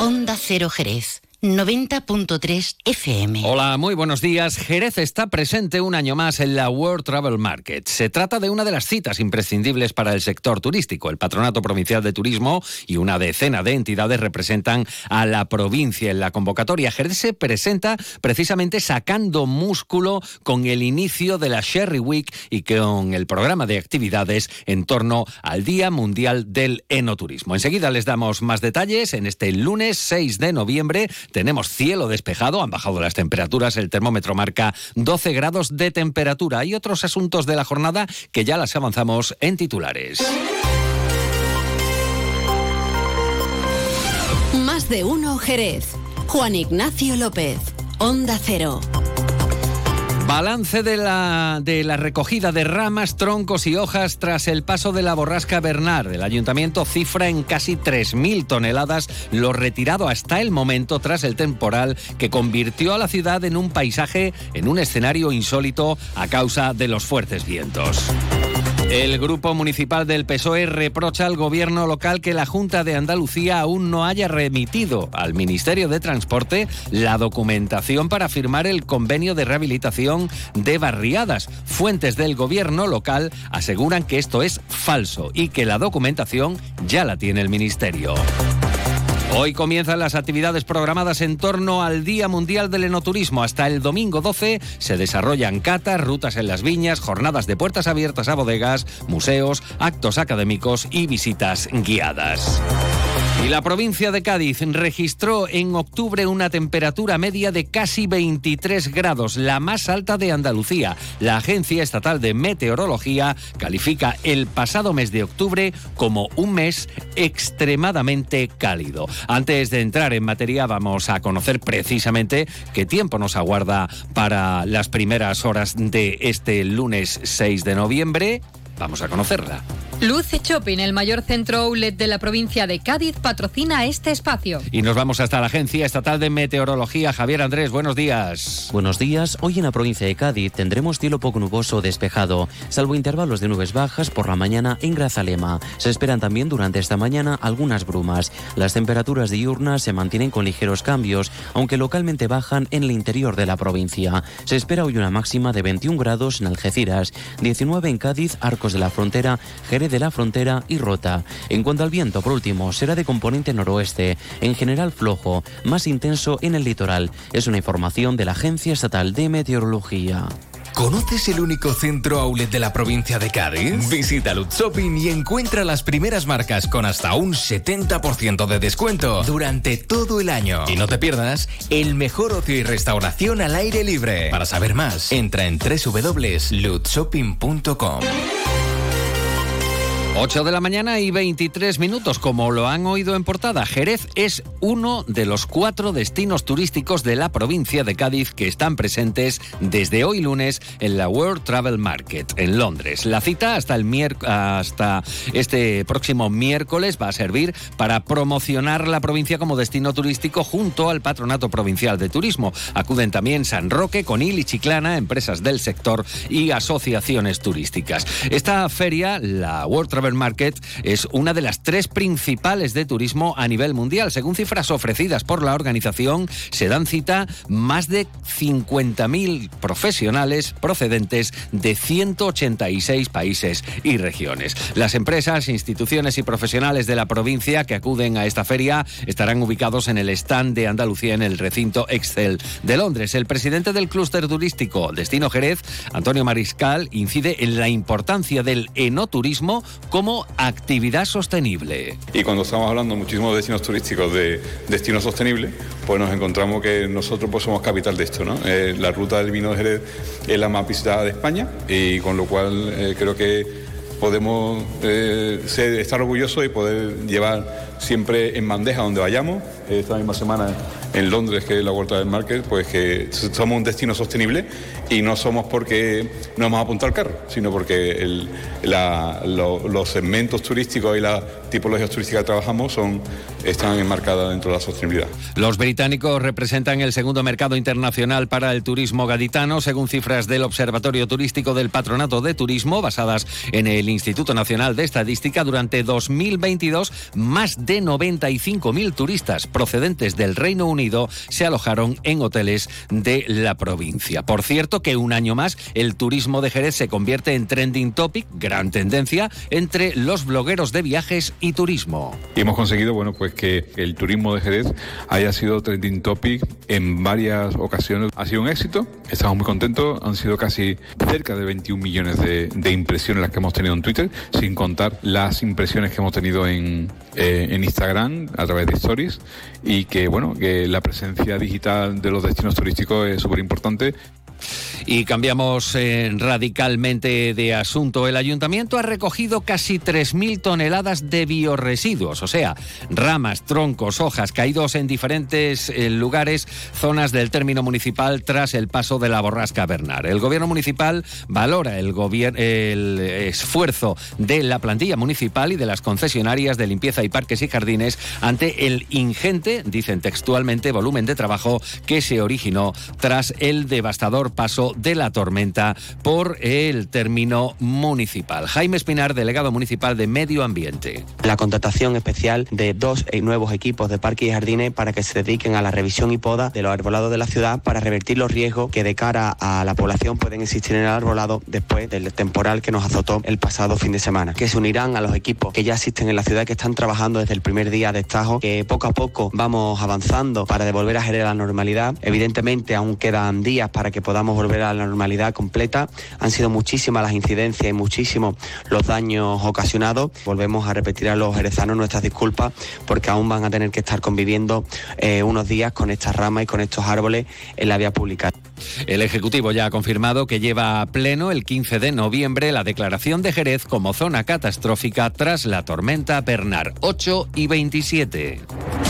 Onda Cero Jerez. 90.3 FM. Hola, muy buenos días. Jerez está presente un año más en la World Travel Market. Se trata de una de las citas imprescindibles para el sector turístico. El Patronato Provincial de Turismo y una decena de entidades representan a la provincia en la convocatoria. Jerez se presenta precisamente sacando músculo con el inicio de la Sherry Week y con el programa de actividades en torno al Día Mundial del Enoturismo. Enseguida les damos más detalles en este lunes 6 de noviembre tenemos cielo despejado, han bajado las temperaturas, el termómetro marca 12 grados de temperatura. y otros asuntos de la jornada que ya las avanzamos en titulares. Más de uno Jerez. Juan Ignacio López, Onda Cero. Balance de la, de la recogida de ramas, troncos y hojas tras el paso de la borrasca Bernard. El ayuntamiento cifra en casi 3.000 toneladas lo retirado hasta el momento tras el temporal que convirtió a la ciudad en un paisaje, en un escenario insólito a causa de los fuertes vientos. El grupo municipal del PSOE reprocha al gobierno local que la Junta de Andalucía aún no haya remitido al Ministerio de Transporte la documentación para firmar el convenio de rehabilitación de barriadas. Fuentes del gobierno local aseguran que esto es falso y que la documentación ya la tiene el Ministerio. Hoy comienzan las actividades programadas en torno al Día Mundial del Enoturismo. Hasta el domingo 12 se desarrollan catas, rutas en las viñas, jornadas de puertas abiertas a bodegas, museos, actos académicos y visitas guiadas. Y la provincia de Cádiz registró en octubre una temperatura media de casi 23 grados, la más alta de Andalucía. La Agencia Estatal de Meteorología califica el pasado mes de octubre como un mes extremadamente cálido. Antes de entrar en materia, vamos a conocer precisamente qué tiempo nos aguarda para las primeras horas de este lunes 6 de noviembre. Vamos a conocerla. Luce Shopping, el mayor centro outlet de la provincia de Cádiz, patrocina este espacio. Y nos vamos hasta la Agencia Estatal de Meteorología. Javier Andrés, buenos días. Buenos días. Hoy en la provincia de Cádiz tendremos cielo poco nuboso despejado, salvo intervalos de nubes bajas por la mañana en Grazalema. Se esperan también durante esta mañana algunas brumas. Las temperaturas diurnas se mantienen con ligeros cambios, aunque localmente bajan en el interior de la provincia. Se espera hoy una máxima de 21 grados en Algeciras, 19 en Cádiz, Arcos de la Frontera, Jerez de la frontera y Rota. En cuanto al viento, por último, será de componente noroeste, en general flojo, más intenso en el litoral. Es una información de la Agencia Estatal de Meteorología. ¿Conoces el único centro outlet de la provincia de Cádiz? Visita Lutz Shopping y encuentra las primeras marcas con hasta un 70% de descuento durante todo el año. Y no te pierdas el mejor ocio y restauración al aire libre. Para saber más, entra en www.lutzshopping.com. 8 de la mañana y 23 minutos, como lo han oído en portada, Jerez es uno de los cuatro destinos turísticos de la provincia de Cádiz que están presentes desde hoy lunes en la World Travel Market en Londres. La cita hasta, el hasta este próximo miércoles va a servir para promocionar la provincia como destino turístico junto al Patronato Provincial de Turismo. Acuden también San Roque, Conil y Chiclana, empresas del sector y asociaciones turísticas. Esta feria, la World Travel Market es una de las tres principales de turismo a nivel mundial. Según cifras ofrecidas por la organización, se dan cita más de 50.000 profesionales procedentes de 186 países y regiones. Las empresas, instituciones y profesionales de la provincia que acuden a esta feria estarán ubicados en el stand de Andalucía en el recinto Excel de Londres. El presidente del clúster turístico Destino Jerez, Antonio Mariscal, incide en la importancia del enoturismo como actividad sostenible. Y cuando estamos hablando muchísimo de destinos turísticos de destinos sostenibles, pues nos encontramos que nosotros pues somos capital de esto. ¿no? Eh, la ruta del vino de Jerez es la más visitada de España y con lo cual eh, creo que podemos eh, estar orgullosos y poder llevar siempre en bandeja donde vayamos. Esta misma semana en Londres, que es la Vuelta del Market, pues que somos un destino sostenible y no somos porque no hemos apuntado al carro, sino porque los segmentos turísticos y las tipologías turísticas que trabajamos son, están enmarcadas dentro de la sostenibilidad. Los británicos representan el segundo mercado internacional para el turismo gaditano, según cifras del Observatorio Turístico del Patronato de Turismo, basadas en el Instituto Nacional de Estadística. Durante 2022, más de 95.000 turistas procedentes del Reino Unido se alojaron en hoteles de la provincia. Por cierto, que un año más el turismo de Jerez se convierte en trending topic, gran tendencia, entre los blogueros de viajes y turismo. Y hemos conseguido, bueno, pues que el turismo de Jerez haya sido trending topic en varias ocasiones. Ha sido un éxito, estamos muy contentos, han sido casi cerca de 21 millones de, de impresiones las que hemos tenido en Twitter, sin contar las impresiones que hemos tenido en, eh, en Instagram a través de stories y que, bueno, que la presencia digital de los destinos turísticos es súper importante. Y cambiamos eh, radicalmente de asunto. El ayuntamiento ha recogido casi 3.000 toneladas de bioresiduos, o sea, ramas, troncos, hojas caídos en diferentes eh, lugares, zonas del término municipal tras el paso de la borrasca Bernard. El gobierno municipal valora el, el esfuerzo de la plantilla municipal y de las concesionarias de limpieza y parques y jardines ante el ingente, dicen textualmente, volumen de trabajo que se originó tras el devastador paso de la tormenta por el término municipal. Jaime Espinar, delegado municipal de Medio Ambiente. La contratación especial de dos nuevos equipos de parques y jardines para que se dediquen a la revisión y poda de los arbolados de la ciudad para revertir los riesgos que de cara a la población pueden existir en el arbolado después del temporal que nos azotó el pasado fin de semana. Que se unirán a los equipos que ya existen en la ciudad que están trabajando desde el primer día de estajo, que poco a poco vamos avanzando para devolver a generar la normalidad. Evidentemente aún quedan días para que podamos volver a la normalidad completa. Han sido muchísimas las incidencias y muchísimos los daños ocasionados. Volvemos a repetir a los jerezanos nuestras disculpas porque aún van a tener que estar conviviendo eh, unos días con estas ramas y con estos árboles en la vía pública. El Ejecutivo ya ha confirmado que lleva a pleno el 15 de noviembre la declaración de Jerez como zona catastrófica tras la tormenta Bernard 8 y 27.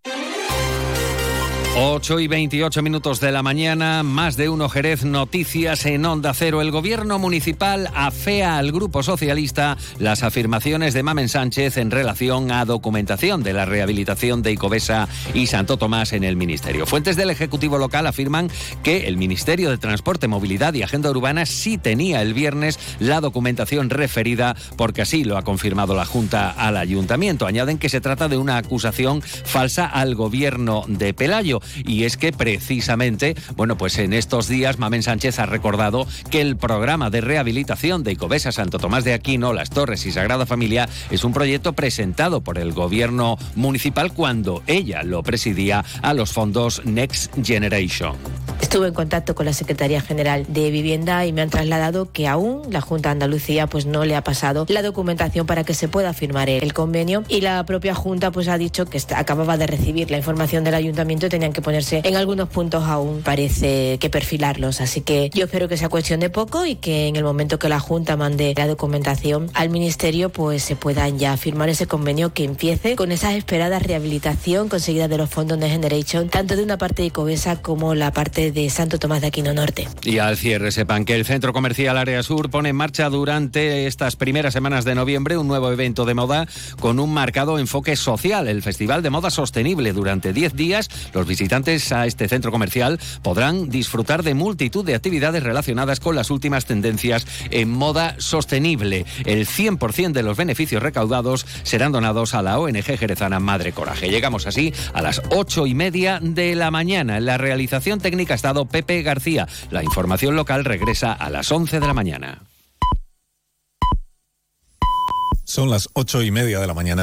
8 y 28 minutos de la mañana, más de uno Jerez, noticias en Onda Cero. El gobierno municipal afea al Grupo Socialista las afirmaciones de Mamen Sánchez en relación a documentación de la rehabilitación de Icobesa y Santo Tomás en el Ministerio. Fuentes del Ejecutivo local afirman que el Ministerio de Transporte, Movilidad y Agenda Urbana sí tenía el viernes la documentación referida, porque así lo ha confirmado la Junta al Ayuntamiento. Añaden que se trata de una acusación falsa al gobierno de Pelayo y es que precisamente, bueno, pues en estos días Mamen Sánchez ha recordado que el programa de rehabilitación de Icobesa, Santo Tomás de Aquino, Las Torres y Sagrada Familia es un proyecto presentado por el gobierno municipal cuando ella lo presidía a los fondos Next Generation. Estuve en contacto con la Secretaría General de Vivienda y me han trasladado que aún la Junta de Andalucía pues no le ha pasado la documentación para que se pueda firmar el convenio. Y la propia Junta pues ha dicho que acababa de recibir la información del ayuntamiento y tenían que ponerse en algunos puntos aún parece que perfilarlos. Así que yo espero que sea cuestión de poco y que en el momento que la Junta mande la documentación al Ministerio pues se puedan ya firmar ese convenio que empiece con esa esperada rehabilitación conseguida de los fondos de Generation tanto de una parte de Icobesa como la parte de Santo Tomás de Aquino Norte. Y al cierre sepan que el Centro Comercial Área Sur pone en marcha durante estas primeras semanas de noviembre un nuevo evento de moda con un marcado enfoque social, el Festival de Moda Sostenible. Durante 10 días, los visitantes a este centro comercial podrán disfrutar de multitud de actividades relacionadas con las últimas tendencias en moda sostenible. El 100% de los beneficios recaudados serán donados a la ONG jerezana Madre Coraje. Llegamos así a las ocho y media de la mañana. La realización técnica está Pepe García. La información local regresa a las 11 de la mañana. Son las ocho y media de la mañana.